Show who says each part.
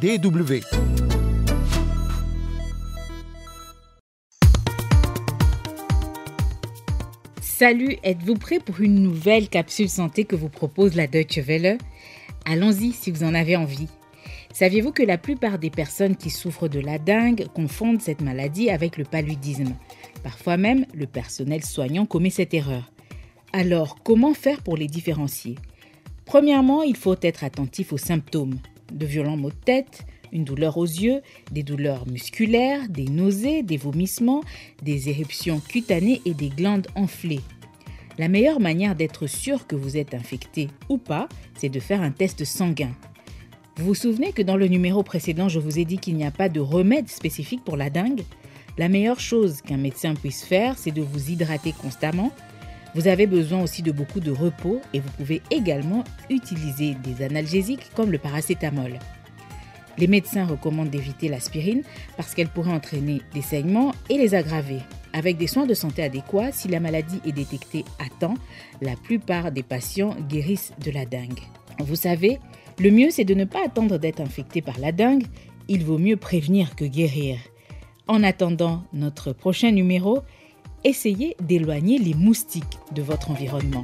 Speaker 1: DW.
Speaker 2: Salut, êtes-vous prêt pour une nouvelle capsule santé que vous propose la Deutsche Welle? Allons-y si vous en avez envie. Saviez-vous que la plupart des personnes qui souffrent de la dengue confondent cette maladie avec le paludisme? Parfois même, le personnel soignant commet cette erreur. Alors, comment faire pour les différencier? Premièrement, il faut être attentif aux symptômes. De violents maux de tête, une douleur aux yeux, des douleurs musculaires, des nausées, des vomissements, des éruptions cutanées et des glandes enflées. La meilleure manière d'être sûr que vous êtes infecté ou pas, c'est de faire un test sanguin. Vous vous souvenez que dans le numéro précédent, je vous ai dit qu'il n'y a pas de remède spécifique pour la dengue? La meilleure chose qu'un médecin puisse faire, c'est de vous hydrater constamment. Vous avez besoin aussi de beaucoup de repos et vous pouvez également utiliser des analgésiques comme le paracétamol. Les médecins recommandent d'éviter l'aspirine parce qu'elle pourrait entraîner des saignements et les aggraver. Avec des soins de santé adéquats, si la maladie est détectée à temps, la plupart des patients guérissent de la dengue. Vous savez, le mieux c'est de ne pas attendre d'être infecté par la dengue, il vaut mieux prévenir que guérir. En attendant notre prochain numéro, essayez d'éloigner les moustiques de votre environnement.